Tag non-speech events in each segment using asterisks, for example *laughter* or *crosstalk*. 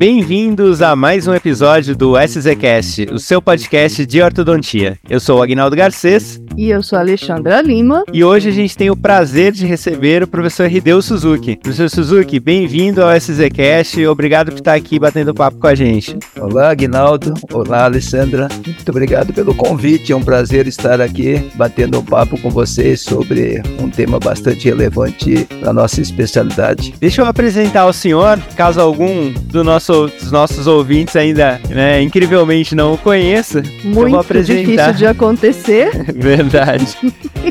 Bem-vindos a mais um episódio do SZCast, o seu podcast de ortodontia. Eu sou o Agnaldo Garcês. E eu sou a Alexandra Lima. E hoje a gente tem o prazer de receber o professor Hideo Suzuki. Professor Suzuki, bem-vindo ao SZCast. Obrigado por estar aqui batendo papo com a gente. Olá, Agnaldo. Olá, Alessandra. Muito obrigado pelo convite. É um prazer estar aqui batendo um papo com vocês sobre um tema bastante relevante para nossa especialidade. Deixa eu apresentar o senhor, caso algum do nosso nosso, dos nossos ouvintes ainda, né, incrivelmente não o conheça, Muito eu vou apresentar. difícil de acontecer. *laughs* *laughs* Verdade.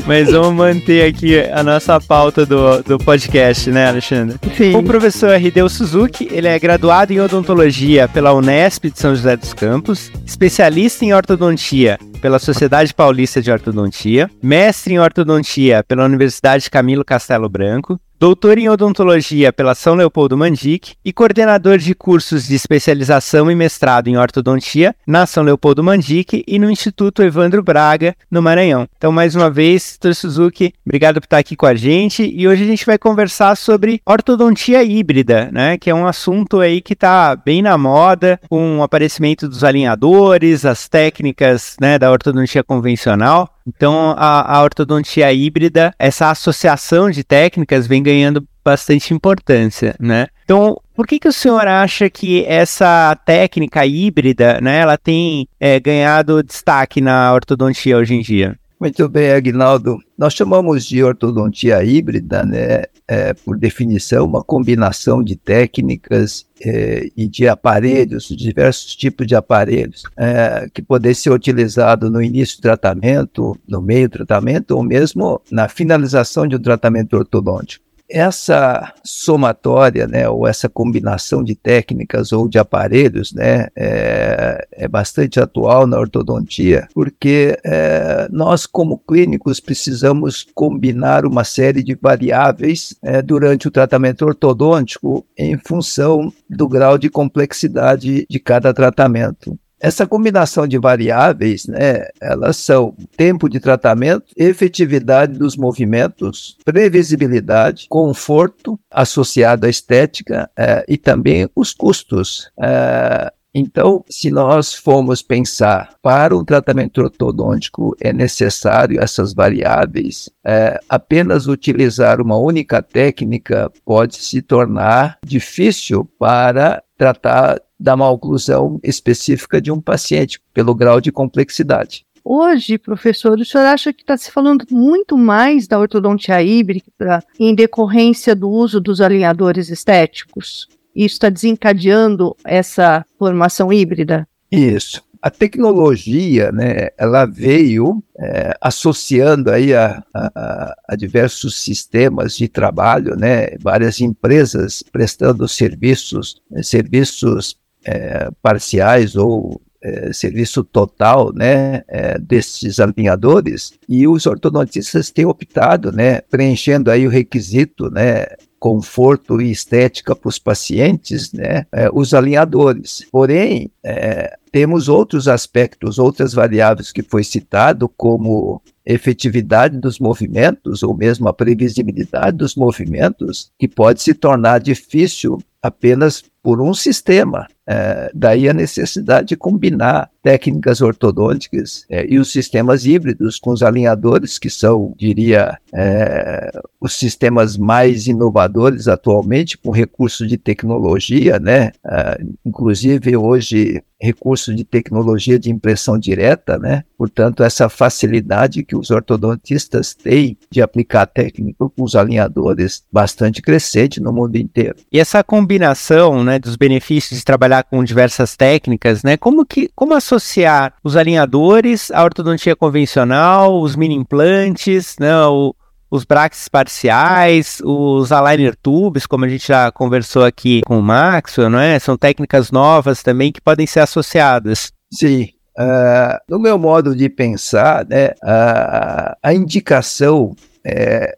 Mas vamos manter aqui a nossa pauta do, do podcast, né, Alexandre? Sim. O professor Hideo Suzuki, ele é graduado em odontologia pela Unesp de São José dos Campos, especialista em ortodontia pela Sociedade Paulista de Ortodontia, mestre em ortodontia pela Universidade Camilo Castelo Branco, doutor em odontologia pela São Leopoldo Mandic e coordenador de cursos de especialização e mestrado em ortodontia na São Leopoldo Mandic e no Instituto Evandro Braga, no Maranhão. Então, mais uma vez, Dr. Suzuki, obrigado por estar aqui com a gente e hoje a gente vai conversar sobre ortodontia híbrida, né, que é um assunto aí que está bem na moda, com o aparecimento dos alinhadores, as técnicas, né, da ortodontia convencional. Então, a, a ortodontia híbrida, essa associação de técnicas vem ganhando bastante importância, né? Então, por que, que o senhor acha que essa técnica híbrida, né, ela tem é, ganhado destaque na ortodontia hoje em dia? Muito bem, Agnaldo. Nós chamamos de ortodontia híbrida, né, é, por definição, uma combinação de técnicas é, e de aparelhos, diversos tipos de aparelhos, é, que podem ser utilizados no início do tratamento, no meio do tratamento ou mesmo na finalização de um tratamento ortodôntico essa somatória, né, ou essa combinação de técnicas ou de aparelhos, né, é, é bastante atual na ortodontia, porque é, nós, como clínicos, precisamos combinar uma série de variáveis é, durante o tratamento ortodôntico em função do grau de complexidade de cada tratamento. Essa combinação de variáveis, né, elas são tempo de tratamento, efetividade dos movimentos, previsibilidade, conforto associado à estética é, e também os custos. É, então, se nós formos pensar para um tratamento ortodôntico é necessário essas variáveis, é, apenas utilizar uma única técnica pode se tornar difícil para tratar da maloclusão específica de um paciente, pelo grau de complexidade. Hoje, professor, o senhor acha que está se falando muito mais da ortodontia híbrida em decorrência do uso dos alinhadores estéticos? Isso está desencadeando essa formação híbrida? Isso. A tecnologia, né, ela veio é, associando aí a, a, a, diversos sistemas de trabalho, né, várias empresas prestando serviços, né, serviços é, parciais ou é, serviço total, né, é, desses alinhadores e os ortodontistas têm optado, né, preenchendo aí o requisito, né, conforto e estética para os pacientes, né, é, os alinhadores. Porém, é, temos outros aspectos, outras variáveis que foi citado, como efetividade dos movimentos ou mesmo a previsibilidade dos movimentos, que pode se tornar difícil apenas por um sistema. É, daí a necessidade de combinar técnicas ortodônticas é, e os sistemas híbridos com os alinhadores, que são, diria, é, os sistemas mais inovadores atualmente, com recurso de tecnologia, né? É, inclusive hoje recurso de tecnologia de impressão direta, né? Portanto, essa facilidade que os ortodontistas têm de aplicar técnica com os alinhadores bastante crescente no mundo inteiro. E essa combinação, né, dos benefícios de trabalhar com diversas técnicas, né? Como que como associar os alinhadores à ortodontia convencional, os mini implantes, né, o, os brackets parciais, os aligner tubes, como a gente já conversou aqui com o Maxwell, não é? São técnicas novas também que podem ser associadas. Sim. Uh, no meu modo de pensar, né, uh, a indicação é,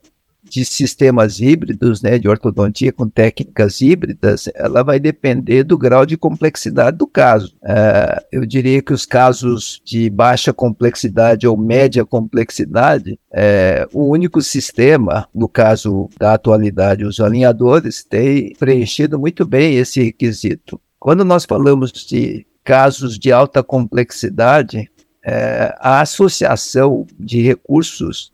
de sistemas híbridos, né, de ortodontia com técnicas híbridas, ela vai depender do grau de complexidade do caso. Uh, eu diria que os casos de baixa complexidade ou média complexidade, é, o único sistema, no caso da atualidade, os alinhadores, tem preenchido muito bem esse requisito. quando nós falamos de casos de alta complexidade, é, a associação de recursos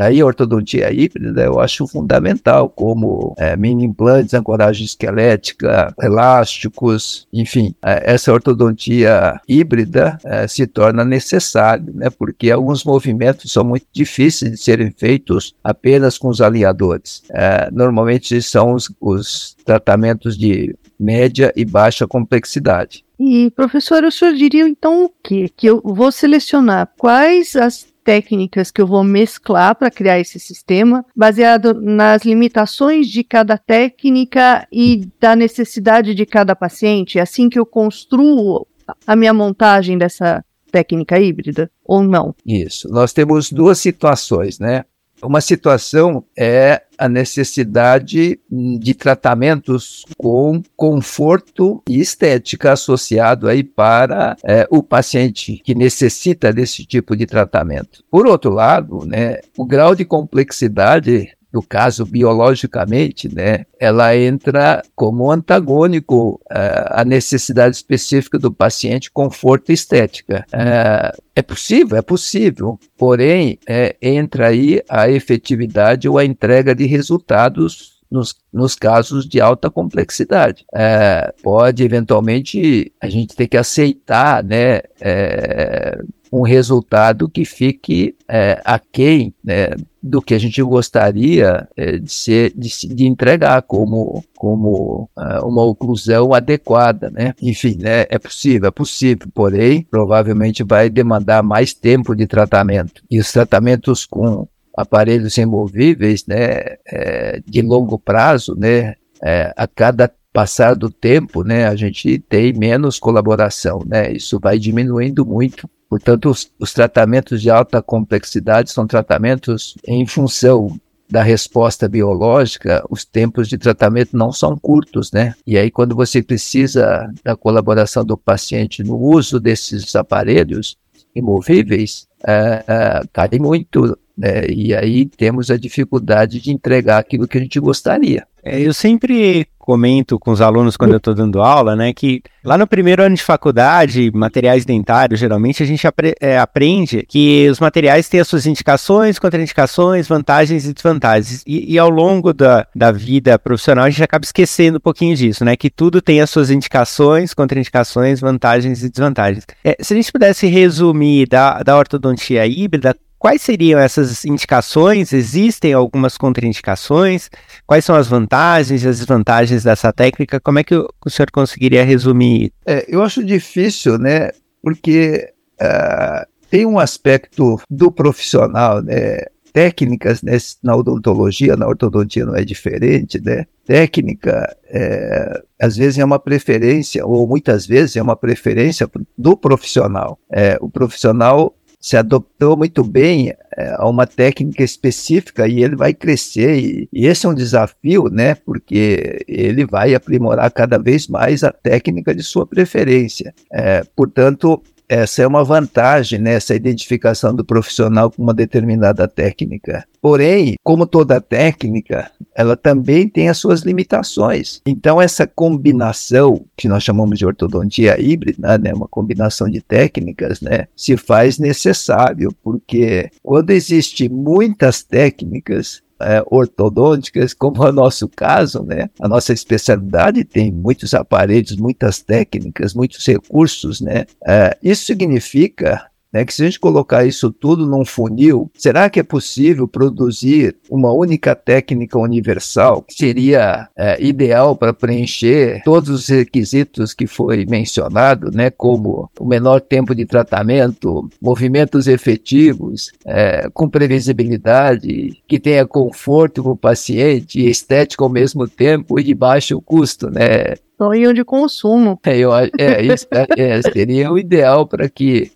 Daí a ortodontia híbrida eu acho fundamental, como é, mini implantes, ancoragem esquelética, elásticos, enfim, é, essa ortodontia híbrida é, se torna necessária, né, porque alguns movimentos são muito difíceis de serem feitos apenas com os alinhadores. É, normalmente são os, os tratamentos de média e baixa complexidade. E, professor, o senhor diria então o quê? Que eu vou selecionar quais as técnicas que eu vou mesclar para criar esse sistema, baseado nas limitações de cada técnica e da necessidade de cada paciente, é assim que eu construo a minha montagem dessa técnica híbrida ou não? Isso. Nós temos duas situações, né? Uma situação é a necessidade de tratamentos com conforto e estética associado aí para é, o paciente que necessita desse tipo de tratamento. Por outro lado, né, o grau de complexidade no caso biologicamente, né, ela entra como antagônico à necessidade específica do paciente, conforto e estética. Uh, é possível, é possível, porém é, entra aí a efetividade ou a entrega de resultados nos, nos, casos de alta complexidade. É, pode, eventualmente, a gente ter que aceitar né, é, um resultado que fique é, aquém né, do que a gente gostaria é, de, ser, de, de, entregar como, como uh, uma oclusão adequada, né? Enfim, né, é possível, é possível, porém, provavelmente vai demandar mais tempo de tratamento. E os tratamentos com aparelhos removíveis, né, é, de longo prazo, né, é, a cada passar do tempo, né, a gente tem menos colaboração, né, isso vai diminuindo muito Portanto, os, os tratamentos de alta complexidade são tratamentos em função da resposta biológica, os tempos de tratamento não são curtos, né? E aí, quando você precisa da colaboração do paciente no uso desses aparelhos imovíveis, é, é, cai muito, né? E aí temos a dificuldade de entregar aquilo que a gente gostaria. É, eu sempre comento com os alunos quando eu estou dando aula, né, que lá no primeiro ano de faculdade, materiais dentários, geralmente a gente apre é, aprende que os materiais têm as suas indicações, contraindicações, vantagens e desvantagens. E, e, ao longo da, da vida profissional a gente acaba esquecendo um pouquinho disso, né, que tudo tem as suas indicações, contraindicações, vantagens e desvantagens. É, se a gente pudesse resumir da, da ortodontia híbrida, Quais seriam essas indicações? Existem algumas contraindicações? Quais são as vantagens e as desvantagens dessa técnica? Como é que o, senhor conseguiria resumir? É, eu acho difícil, né? Porque uh, tem um aspecto do profissional, né? Técnicas né, na odontologia, na ortodontia não é diferente, né? Técnica, é, às vezes é uma preferência, ou muitas vezes é uma preferência do profissional. É, o profissional se adaptou muito bem é, a uma técnica específica e ele vai crescer. E, esse é um desafio, né? Porque ele vai aprimorar cada vez mais a técnica de sua preferência. É, portanto, essa é uma vantagem, né, essa identificação do profissional com uma determinada técnica. Porém, como toda técnica, ela também tem as suas limitações. Então, essa combinação, que nós chamamos de ortodontia híbrida, né, uma combinação de técnicas, né, se faz necessário, porque quando existe muitas técnicas, é, ortodônticas, como é o nosso caso, né? A nossa especialidade tem muitos aparelhos, muitas técnicas, muitos recursos, né? É, isso significa né, que se a gente colocar isso tudo num funil, será que é possível produzir uma única técnica universal que seria é, ideal para preencher todos os requisitos que foi mencionado, né, como o menor tempo de tratamento, movimentos efetivos, é, com previsibilidade, que tenha conforto para o paciente estética ao mesmo tempo e de baixo custo, né? Sonho de consumo. É, eu, é, isso, é, é, seria o ideal para que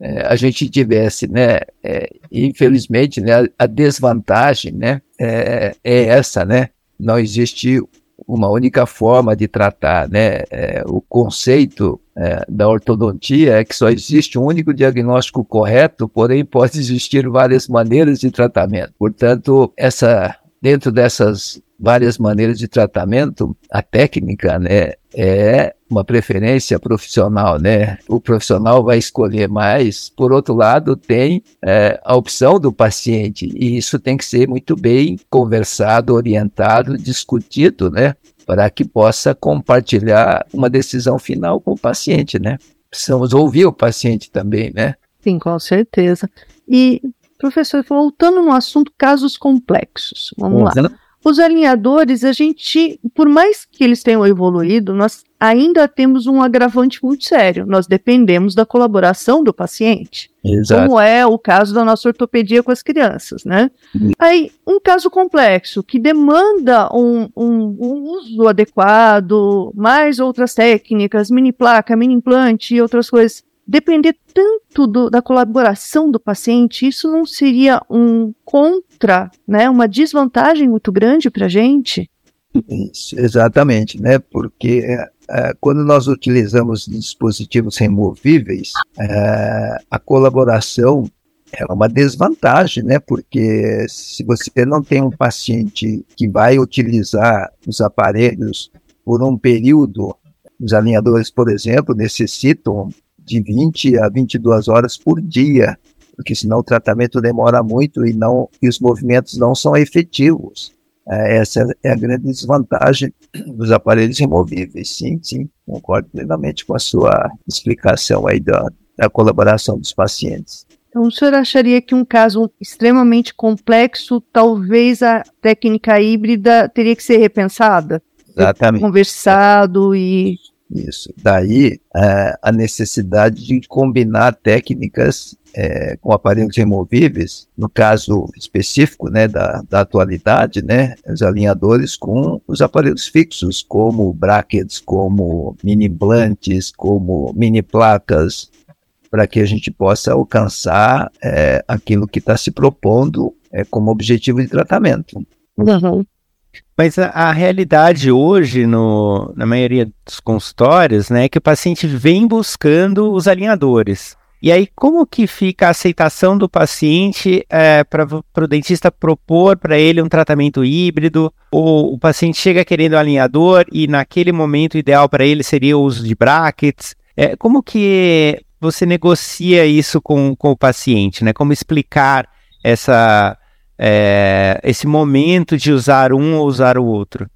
é, a gente tivesse, né, é, infelizmente, né, a desvantagem, né, é, é, essa, né, não existe uma única forma de tratar, né, é, o conceito é, da ortodontia é que só existe um único diagnóstico correto, porém pode existir várias maneiras de tratamento. Portanto, essa dentro dessas várias maneiras de tratamento, a técnica, né, é uma preferência profissional, né? O profissional vai escolher mais. Por outro lado, tem é, a opção do paciente e isso tem que ser muito bem conversado, orientado, discutido, né? Para que possa compartilhar uma decisão final com o paciente, né? Precisamos ouvir o paciente também, né? Sim, com certeza. E, professor, voltando no assunto casos complexos, vamos lá. Os alinhadores, a gente, por mais que eles tenham evoluído, nós ainda temos um agravante muito sério. Nós dependemos da colaboração do paciente. Exato. Como é o caso da nossa ortopedia com as crianças, né? Uhum. Aí, um caso complexo que demanda um, um, um uso adequado, mais outras técnicas, mini placa, mini implante e outras coisas depender tanto do, da colaboração do paciente, isso não seria um contra, né, uma desvantagem muito grande para a gente? Isso, exatamente, né? Porque é, quando nós utilizamos dispositivos removíveis, é, a colaboração é uma desvantagem, né? Porque se você não tem um paciente que vai utilizar os aparelhos por um período, os alinhadores, por exemplo, necessitam de 20 a 22 horas por dia, porque senão o tratamento demora muito e, não, e os movimentos não são efetivos. É, essa é a grande desvantagem dos aparelhos removíveis. Sim, sim, concordo plenamente com a sua explicação aí da, da colaboração dos pacientes. Então, o senhor acharia que um caso extremamente complexo, talvez a técnica híbrida teria que ser repensada? Exatamente. Conversado e isso. Daí é, a necessidade de combinar técnicas é, com aparelhos removíveis, no caso específico né, da, da atualidade, né, os alinhadores com os aparelhos fixos, como brackets, como mini implantes, como mini placas, para que a gente possa alcançar é, aquilo que está se propondo é, como objetivo de tratamento. Uhum. Mas a, a, realidade hoje, no, na maioria dos consultórios, né, é que o paciente vem buscando os alinhadores. E aí, como que fica a aceitação do paciente é, para o dentista propor para ele um tratamento híbrido? Ou o paciente chega querendo alinhador e naquele momento ideal para ele seria o uso de brackets? É, como que você negocia isso com, com o paciente? Né? Como explicar essa é, esse momento de usar um ou usar o outro?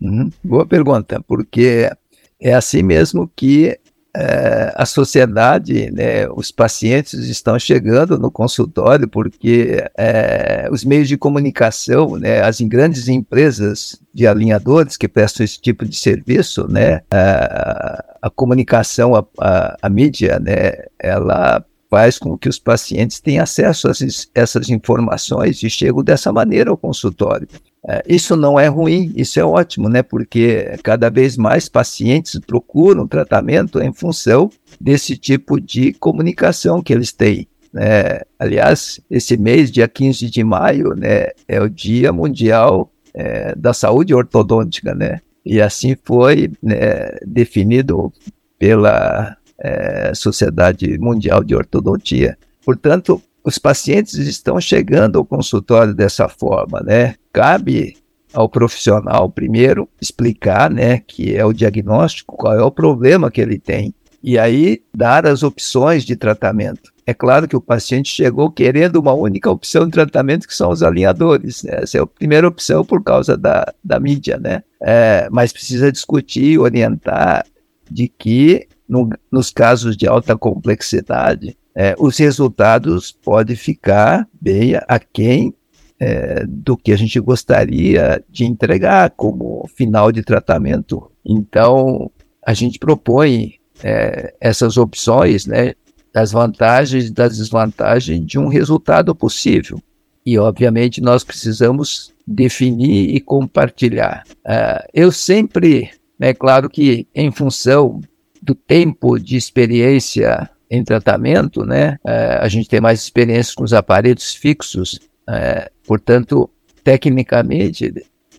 Uhum. Boa pergunta, porque é assim mesmo que é, a sociedade, né, os pacientes estão chegando no consultório porque é, os meios de comunicação, né, as grandes empresas de alinhadores que prestam esse tipo de serviço, né, a, a comunicação, a, a, a mídia, né, ela faz com que os pacientes tenham acesso a essas, informações e chegam dessa maneira ao consultório. É, isso não é ruim, isso é ótimo, né? Porque cada vez mais pacientes procuram tratamento em função desse tipo de comunicação que eles têm. Né? Aliás, esse mês, dia 15 de maio, né, é o Dia Mundial é, da Saúde Ortodôntica, né? E assim foi né, definido pela é, Sociedade Mundial de Ortodontia. Portanto, os pacientes estão chegando ao consultório dessa forma, né? Cabe ao profissional primeiro explicar, né, que é o diagnóstico, qual é o problema que ele tem, e aí dar as opções de tratamento. É claro que o paciente chegou querendo uma única opção de tratamento, que são os alinhadores. Né? Essa é a primeira opção por causa da, da mídia, né? É, mas precisa discutir, orientar de que no, nos casos de alta complexidade, é, os resultados podem ficar bem aquém é, do que a gente gostaria de entregar como final de tratamento. Então, a gente propõe é, essas opções, né, das vantagens e das desvantagens de um resultado possível. E, obviamente, nós precisamos definir e compartilhar. Uh, eu sempre, é né, claro que em função do tempo de experiência em tratamento, né? É, a gente tem mais experiência com os aparelhos fixos, é, portanto, tecnicamente,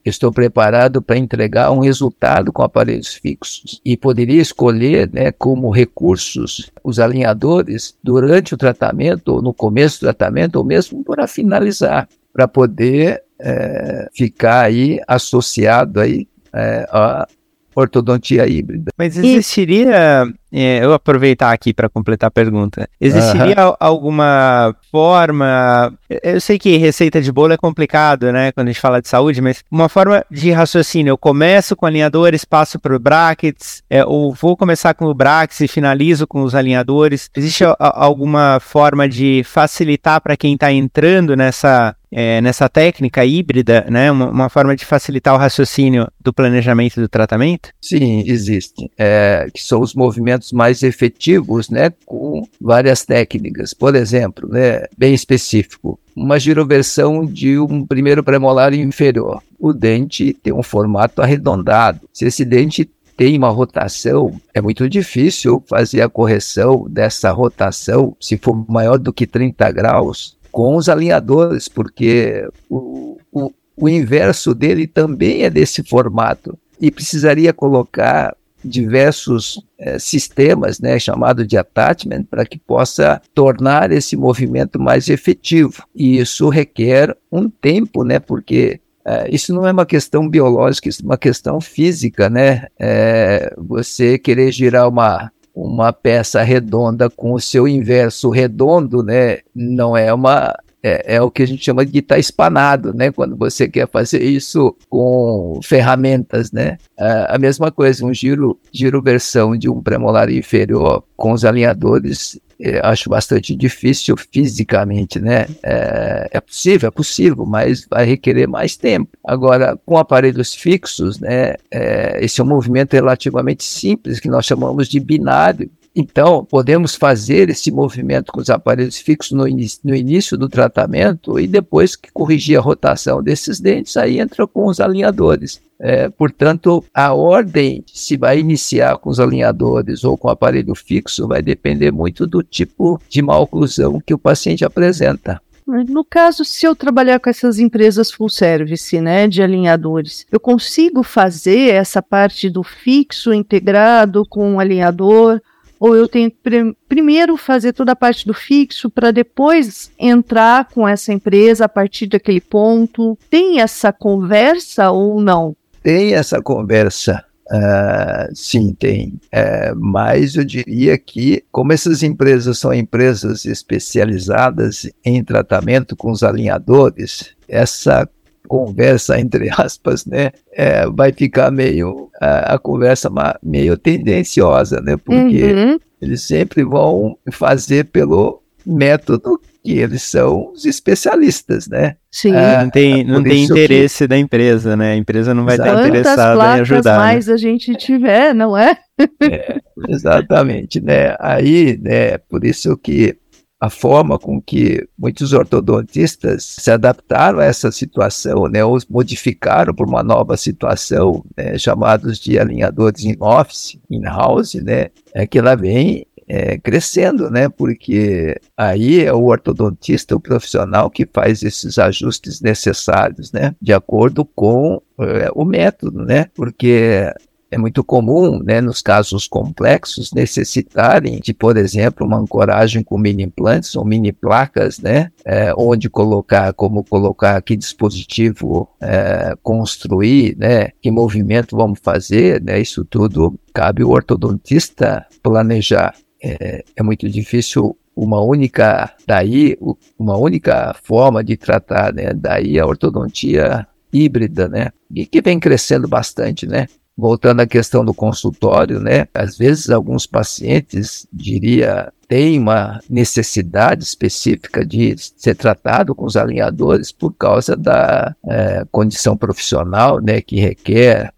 estou preparado para entregar um resultado com aparelhos fixos e poderia escolher, né, como recursos os alinhadores durante o tratamento, ou no começo do tratamento, ou mesmo para finalizar. para poder é, ficar aí associado aí é, a ortodontia híbrida. Mas existiria, é, eu aproveitar aqui para completar a pergunta, existiria uhum. alguma forma, eu sei que receita de bolo é complicado, né, quando a gente fala de saúde, mas uma forma de raciocínio, eu começo com alinhadores, passo para brackets, é, ou vou começar com o brackets e finalizo com os alinhadores, existe a, alguma forma de facilitar para quem está entrando nessa é, nessa técnica híbrida, né, uma, uma, forma de facilitar o raciocínio do planejamento do tratamento? Sim, existe. É, que são os movimentos mais efetivos, né, com várias técnicas. Por exemplo, né, bem específico, uma giroversão de um primeiro premolar inferior. O dente tem um formato arredondado. Se esse dente tem uma rotação, é muito difícil fazer a correção dessa rotação se for maior do que 30 graus com os alinhadores, porque o, o, o inverso dele também é desse formato e precisaria colocar diversos é, sistemas, né, chamado de attachment, para que possa tornar esse movimento mais efetivo. E isso requer um tempo, né, porque é, isso não é uma questão biológica, isso é uma questão física, né? É, você querer girar uma uma peça redonda com o seu inverso redondo, né, não é uma é, é, o que a gente chama de estar tá espanado, né? Quando você quer fazer isso com ferramentas, né? É, a mesma coisa, um giro, giro versão de um premolar inferior com os alinhadores, é, acho bastante difícil fisicamente, né? É, é, possível, é possível, mas vai requerer mais tempo. Agora, com aparelhos fixos, né? É, esse é um movimento relativamente simples que nós chamamos de binário então, podemos fazer esse movimento com os aparelhos fixos no, no, início do tratamento e depois que corrigir a rotação desses dentes, aí entra com os alinhadores. É, portanto, a ordem, se vai iniciar com os alinhadores ou com o aparelho fixo, vai depender muito do tipo de maloclusão que o paciente apresenta. No caso, se eu trabalhar com essas empresas full service, né, de alinhadores, eu consigo fazer essa parte do fixo integrado com o alinhador ou eu tenho que pr primeiro fazer toda a parte do fixo para depois entrar com essa empresa a partir daquele ponto? Tem essa conversa ou não? Tem essa conversa. Uh, sim, tem. Uh, mas eu diria que, como essas empresas são empresas especializadas em tratamento com os alinhadores, essa conversa, entre aspas, né, é, vai ficar meio, a, a, conversa meio tendenciosa, né, porque uhum. eles sempre vão fazer pelo método que eles são os especialistas, né? Sim. É, não tem, não tem interesse que... da empresa, né? A empresa não vai estar interessada em ajudar. Né? mais né? a gente tiver, não é? é? Exatamente, né? Aí, né, por isso que a forma com que muitos ortodontistas se adaptaram a essa situação, né, ou modificaram para uma nova situação, né, chamados de alinhadores in-office, in-house, né, é que ela vem é, crescendo, né? Porque aí é o ortodontista, o profissional que faz esses ajustes necessários, né? De acordo com é, o método, né? Porque é muito comum, né, nos casos complexos, necessitarem de, por exemplo, uma ancoragem com mini implantes ou mini placas, né, é, onde colocar, como colocar que dispositivo é, construir, né, que movimento vamos fazer, né, isso tudo cabe o ortodontista planejar. É, é muito difícil uma única, daí, uma única forma de tratar, né, daí a ortodontia híbrida, né, e que vem crescendo bastante, né, Voltando à questão do consultório, né? Às vezes alguns pacientes, diria, têm uma necessidade específica de ser tratado com os alinhadores por causa da é, condição profissional, né? Que requer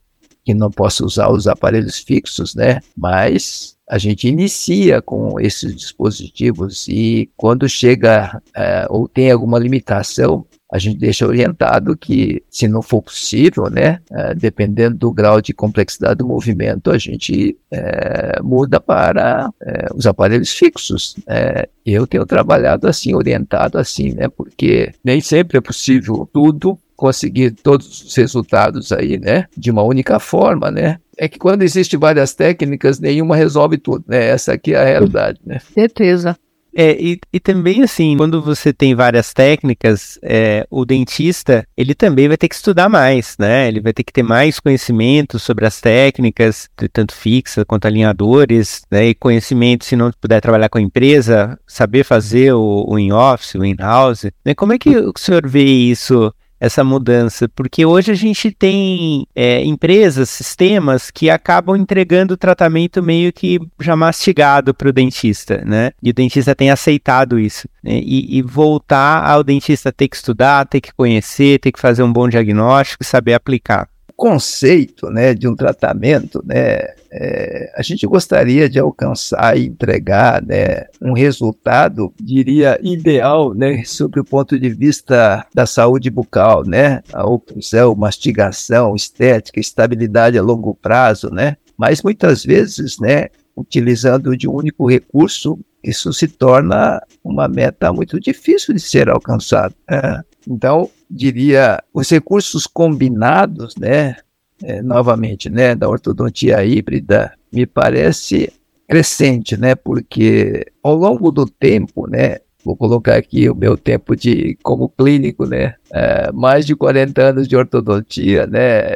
que não possa usar os aparelhos fixos, né? Mas a gente inicia com esses dispositivos e quando chega é, ou tem alguma limitação, a gente deixa orientado que, se não for possível, né, é, dependendo do grau de complexidade do movimento, a gente é, muda para é, os aparelhos fixos. É, eu tenho trabalhado assim, orientado assim, né, porque nem sempre é possível tudo conseguir todos os resultados aí, né, de uma única forma, né? É que quando existem várias técnicas, nenhuma resolve tudo, né? Essa aqui é a realidade, né? Certeza. É, e, e também, assim, quando você tem várias técnicas, é, o dentista, ele também vai ter que estudar mais, né? Ele vai ter que ter mais conhecimento sobre as técnicas, tanto fixa quanto alinhadores, né? E conhecimento, se não puder trabalhar com a empresa, saber fazer o, o in-office, o in-house. Né? Como é que o senhor vê isso essa mudança, porque hoje a gente tem é, empresas, sistemas que acabam entregando o tratamento meio que já mastigado para o dentista, né? E o dentista tem aceitado isso. Né? E, e, voltar ao dentista ter que estudar, ter que conhecer, ter que fazer um bom diagnóstico e saber aplicar conceito né, de um tratamento, né, é, a gente gostaria de alcançar e entregar né, um resultado, diria, ideal, né, sob o ponto de vista da saúde bucal, né, a oclusão, mastigação, estética, estabilidade a longo prazo, né, mas muitas vezes, né, utilizando de um único recurso, isso se torna uma meta muito difícil de ser alcançada. É. Então, diria, os recursos combinados, né, é, novamente, né, da ortodontia híbrida, me parece crescente, né, porque ao longo do tempo, né, vou colocar aqui o meu tempo de como clínico, né, é, mais de 40 anos de ortodontia, né,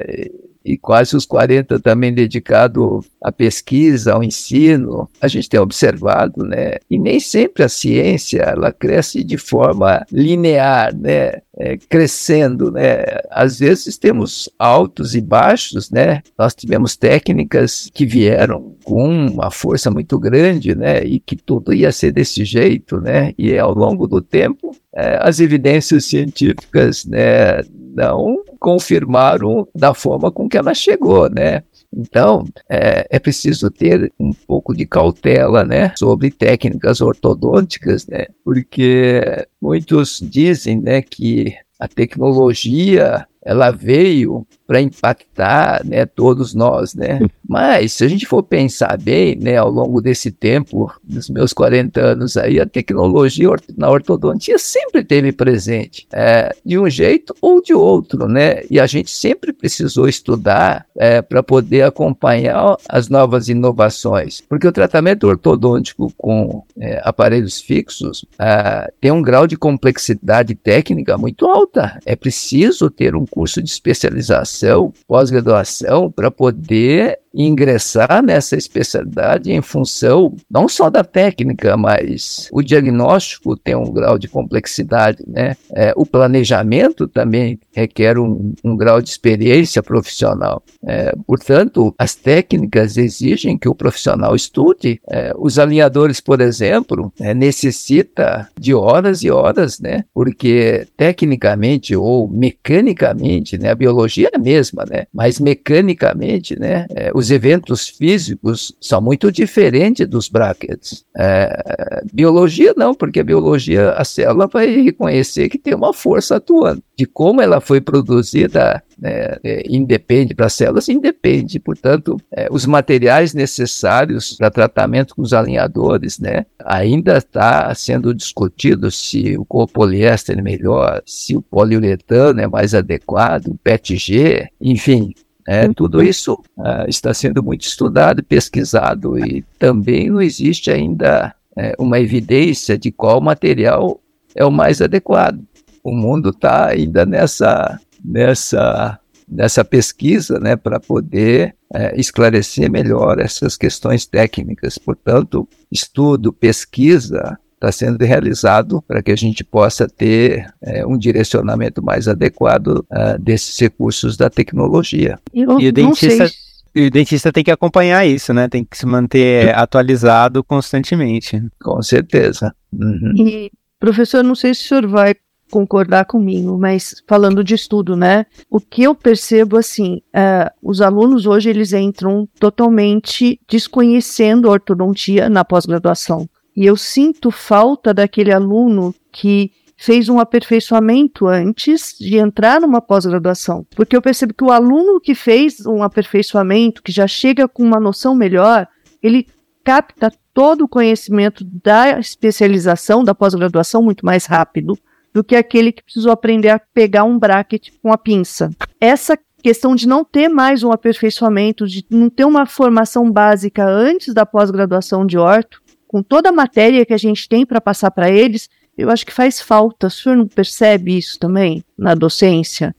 e quase os 40 também dedicado à pesquisa, ao ensino, a gente tem observado, né? E nem sempre a ciência ela cresce de forma linear, né? É, crescendo, né? Às vezes temos altos e baixos, né? Nós tivemos técnicas que vieram com uma força muito grande, né? E que tudo ia ser desse jeito, né? E ao longo do tempo, é, as evidências científicas, né? Não confirmaram da forma com que ela chegou, né? Então, é, é, preciso ter um pouco de cautela, né, sobre técnicas ortodônticas, né, porque muitos dizem, né, que a tecnologia ela veio para impactar né, todos nós, né? *laughs* Mas se a gente for pensar bem, né, ao longo desse tempo, dos meus 40 anos aí, a tecnologia na ortodontia sempre teve presente, é, de um jeito ou de outro, né? E a gente sempre precisou estudar é, para poder acompanhar as novas inovações, porque o tratamento ortodôntico com é, aparelhos fixos é, tem um grau de complexidade técnica muito alta. É preciso ter um curso de especialização, pós-graduação, para poder ingressar nessa especialidade em função não só da técnica, mas o diagnóstico tem um grau de complexidade, né? É, o planejamento também requer um, um grau de experiência profissional. É, portanto, as técnicas exigem que o profissional estude. É, os alinhadores, por exemplo, é, necessita de horas e horas, né? Porque tecnicamente ou mecanicamente, né? A biologia é a mesma, né? Mas mecanicamente, né? É, os eventos físicos são muito diferentes dos brackets. É, biologia não, porque a biologia, a célula vai reconhecer que tem uma força atuando. De como ela foi produzida, né, é, independe para as células, independe. Portanto, é, os materiais necessários para tratamento com os alinhadores, né, ainda está sendo discutido se o copoliéster é melhor, se o poliuretano é mais adequado, o PETG, enfim, é, tudo isso uh, está sendo muito estudado, pesquisado e também não existe ainda é, uma evidência de qual material é o mais adequado. O mundo está ainda nessa, nessa, nessa pesquisa né, para poder é, esclarecer melhor essas questões técnicas. Portanto, estudo, pesquisa está sendo realizado para que a gente possa ter é, um direcionamento mais adequado uh, desses recursos da tecnologia. Eu e o dentista, o dentista tem que acompanhar isso, né? Tem que se manter atualizado constantemente. Com certeza. Uhum. E, professor, não sei se o senhor vai concordar comigo, mas falando de estudo, né? O que eu percebo assim, uh, os alunos hoje eles entram totalmente desconhecendo a ortodontia na pós-graduação. E eu sinto falta daquele aluno que fez um aperfeiçoamento antes de entrar numa pós-graduação. Porque eu percebo que o aluno que fez um aperfeiçoamento, que já chega com uma noção melhor, ele capta todo o conhecimento da especialização, da pós-graduação, muito mais rápido do que aquele que precisou aprender a pegar um bracket com a pinça. Essa questão de não ter mais um aperfeiçoamento, de não ter uma formação básica antes da pós-graduação de orto, com toda a matéria que a gente tem para passar para eles, eu acho que faz falta. O senhor não percebe isso também na docência?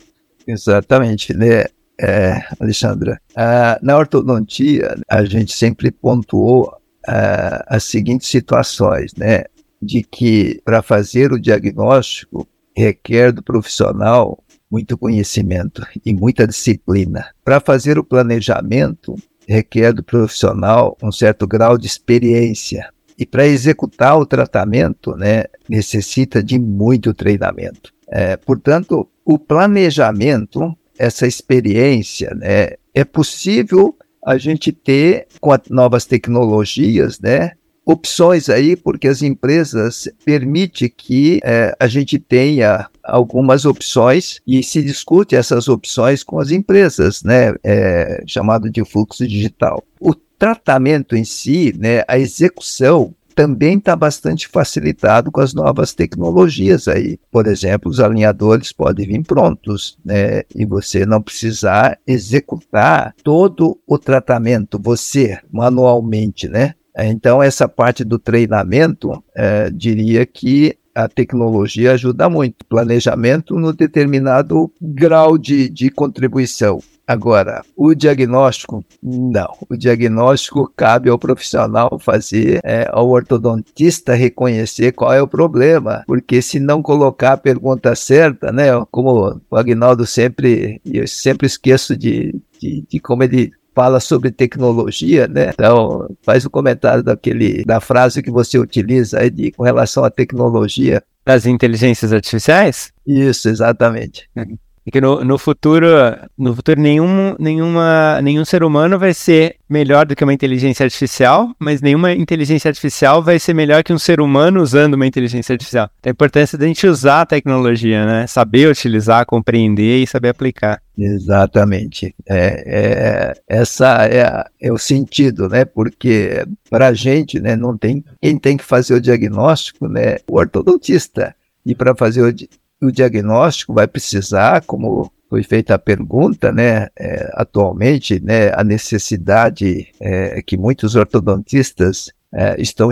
Exatamente, né? É, Alexandra, uh, na ortodontia, a gente sempre pontuou uh, as seguintes situações, né? De que para fazer o diagnóstico requer do profissional muito conhecimento e muita disciplina. Para fazer o planejamento, requer do profissional um certo grau de experiência. E para executar o tratamento, né, necessita de muito treinamento. É, portanto, o planejamento, essa experiência, né, é possível a gente ter com as novas tecnologias, né, opções aí, porque as empresas permitem que é, a gente tenha algumas opções e se discute essas opções com as empresas, né, é, chamado de fluxo digital. O tratamento em si, né, a execução também está bastante facilitado com as novas tecnologias aí. Por exemplo, os alinhadores podem vir prontos, né? E você não precisar executar todo o tratamento, você, manualmente, né? Então, essa parte do treinamento, é, diria que a tecnologia ajuda muito. Planejamento no determinado grau de, de contribuição. Agora, o diagnóstico, não. O diagnóstico cabe ao profissional fazer, é, ao ortodontista reconhecer qual é o problema, porque se não colocar a pergunta certa, né, como o Agnaldo sempre, eu sempre esqueço de, de, de como ele fala sobre tecnologia, né? Então, faz o um comentário daquele da frase que você utiliza aí de, com relação à tecnologia. Das inteligências artificiais? Isso, exatamente. Que no, no futuro, no futuro nenhum, nenhuma, nenhum ser humano vai ser melhor do que uma inteligência artificial, mas nenhuma inteligência artificial vai ser melhor que um ser humano usando uma inteligência artificial. Então, a importância da gente usar a tecnologia, né? Saber utilizar, compreender e saber aplicar. Exatamente. É, é, essa é, é o sentido, né? Porque para a gente, né, não tem quem tem que fazer o diagnóstico, né? O ortodontista. E para fazer o, o diagnóstico vai precisar, como foi feita a pergunta, né, é, atualmente, né, a necessidade é, que muitos ortodontistas é, estão,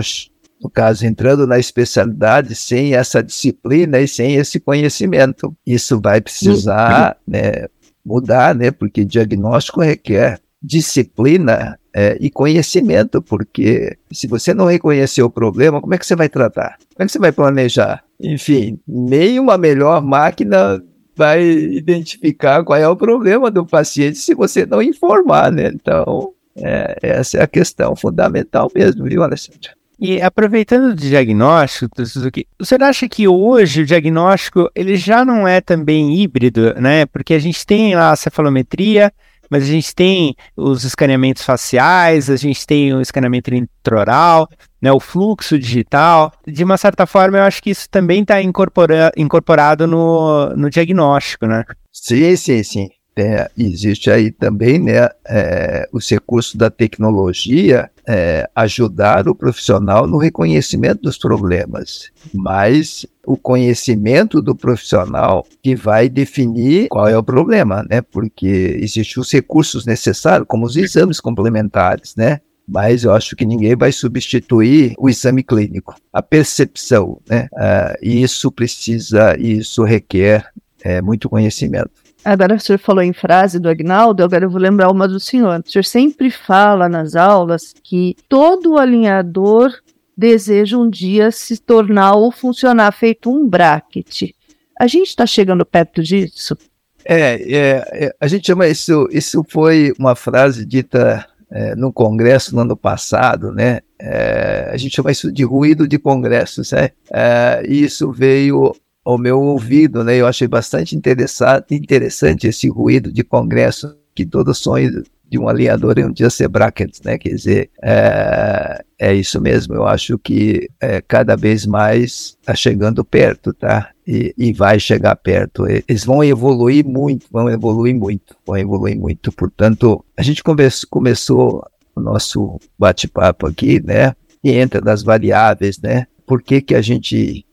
no caso, entrando na especialidade sem essa disciplina e sem esse conhecimento. Isso vai precisar né, mudar, né, porque diagnóstico requer disciplina é, e conhecimento, porque se você não reconhecer o problema, como é que você vai tratar? Como é que você vai planejar? Enfim, nem uma melhor máquina vai identificar qual é o problema do paciente se você não informar, né? Então, é, essa é a questão fundamental mesmo, viu, Alessandra? E aproveitando do diagnóstico, Suzuki, você acha que hoje o diagnóstico ele já não é também híbrido, né? Porque a gente tem lá a cefalometria, mas a gente tem os escaneamentos faciais, a gente tem o escaneamento intraoral, né, o fluxo digital. De uma certa forma, eu acho que isso também está incorpora incorporado no, no diagnóstico, né? Sim, sim, sim. É, existe aí também né, é, os recursos da tecnologia é, ajudar o profissional no reconhecimento dos problemas, mas o conhecimento do profissional que vai definir qual é o problema, né? Porque existem os recursos necessários, como os exames complementares, né? mas eu acho que ninguém vai substituir o exame clínico, a percepção, né? Uh, isso precisa, isso requer é, muito conhecimento. Agora o senhor falou em frase do Agnaldo, agora eu vou lembrar uma do senhor. O senhor sempre fala nas aulas que todo alinhador deseja um dia se tornar ou funcionar feito um bracket. A gente está chegando perto disso? É, é, é, a gente chama isso, isso foi uma frase dita é, no congresso no ano passado, né? É, a gente chama isso de ruído de congressos, né? É, isso veio ao meu ouvido, né? Eu achei bastante interessante, interessante esse ruído de congresso que todo sonho de um alinhador é um dia ser brackets, né? Quer dizer, é, é isso mesmo. Eu acho que é, cada vez mais está chegando perto, tá? E, e, vai chegar perto. Eles vão evoluir muito, vão evoluir muito, vão evoluir muito. Portanto, a gente come começou o nosso bate-papo aqui, né? E entra das variáveis, né? Por que, que a gente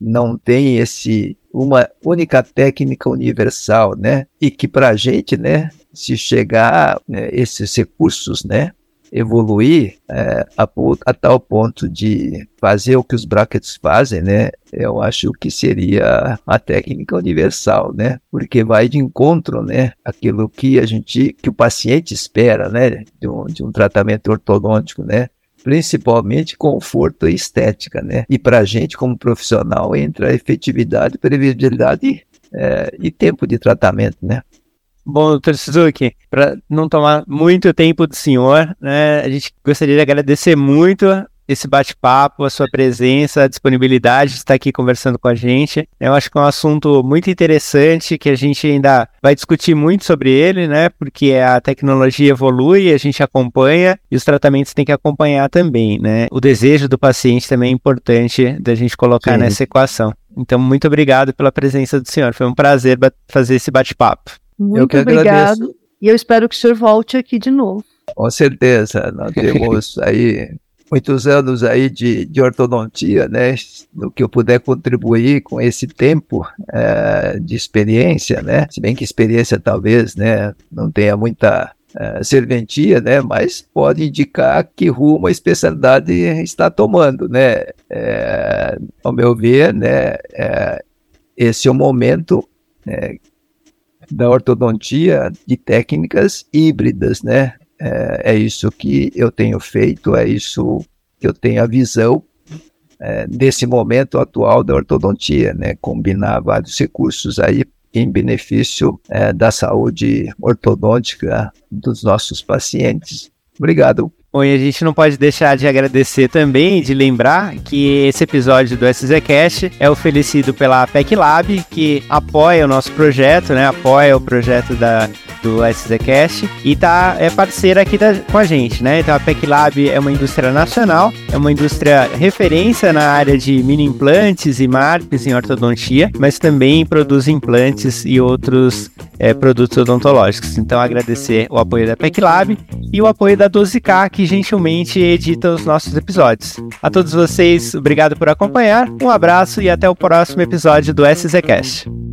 não tem esse uma única técnica universal, né? E que para a gente, né, se chegar né, esses recursos, né, evoluir é, a, a, tal ponto de fazer o que os brackets fazem, né? Eu acho que seria a técnica universal, né? Porque vai de encontro, né? Aquilo que a gente, que o paciente espera, né? De um, de um tratamento ortodôntico, né? Principalmente conforto e estética, né? E para a gente, como profissional, entra efetividade, previsibilidade é, e tempo de tratamento, né? Bom, doutor Suzuki, para não tomar muito tempo do senhor, né, a gente gostaria de agradecer muito esse bate-papo, a sua presença, a disponibilidade de estar aqui conversando com a gente. Eu acho que é um assunto muito interessante que a gente ainda vai discutir muito sobre ele, né? Porque a tecnologia evolui, a gente acompanha e os tratamentos têm que acompanhar também, né? O desejo do paciente também é importante da gente colocar Sim. nessa equação. Então, muito obrigado pela presença do senhor. Foi um prazer fazer esse bate-papo. Muito eu que obrigado. Agradeço. E eu espero que o senhor volte aqui de novo. Com certeza. Nós temos aí muitos anos aí de, de ortodontia, né? No que eu puder contribuir com esse tempo é, de experiência, né? Se bem que experiência talvez, né, não tenha muita é, serventia, né? Mas pode indicar que rumo a especialidade está tomando, né? É, ao meu ver, né? É, esse é o momento né, da ortodontia de técnicas híbridas, né? É, é, isso que eu tenho feito, é isso que eu tenho a visão é, desse momento atual da ortodontia, né? Combinar vários recursos aí em benefício é, da saúde ortodôntica dos nossos pacientes. Obrigado. Bom, e a gente não pode deixar de agradecer também, de lembrar que esse episódio do SZCast é oferecido pela PEC Lab, que apoia o nosso projeto, né? Apoia o projeto da, do SZCast e tá, é parceira aqui da, com a gente, né? Então a PEC Lab é uma indústria nacional, é uma indústria referência na área de mini implantes e marcas em ortodontia, mas também produz implantes e outros é, produtos odontológicos. Então agradecer o apoio da PEC Lab e o apoio da 12K, que gentilmente edita os nossos episódios. A todos vocês, obrigado por acompanhar, um abraço e até o próximo episódio do SZCast.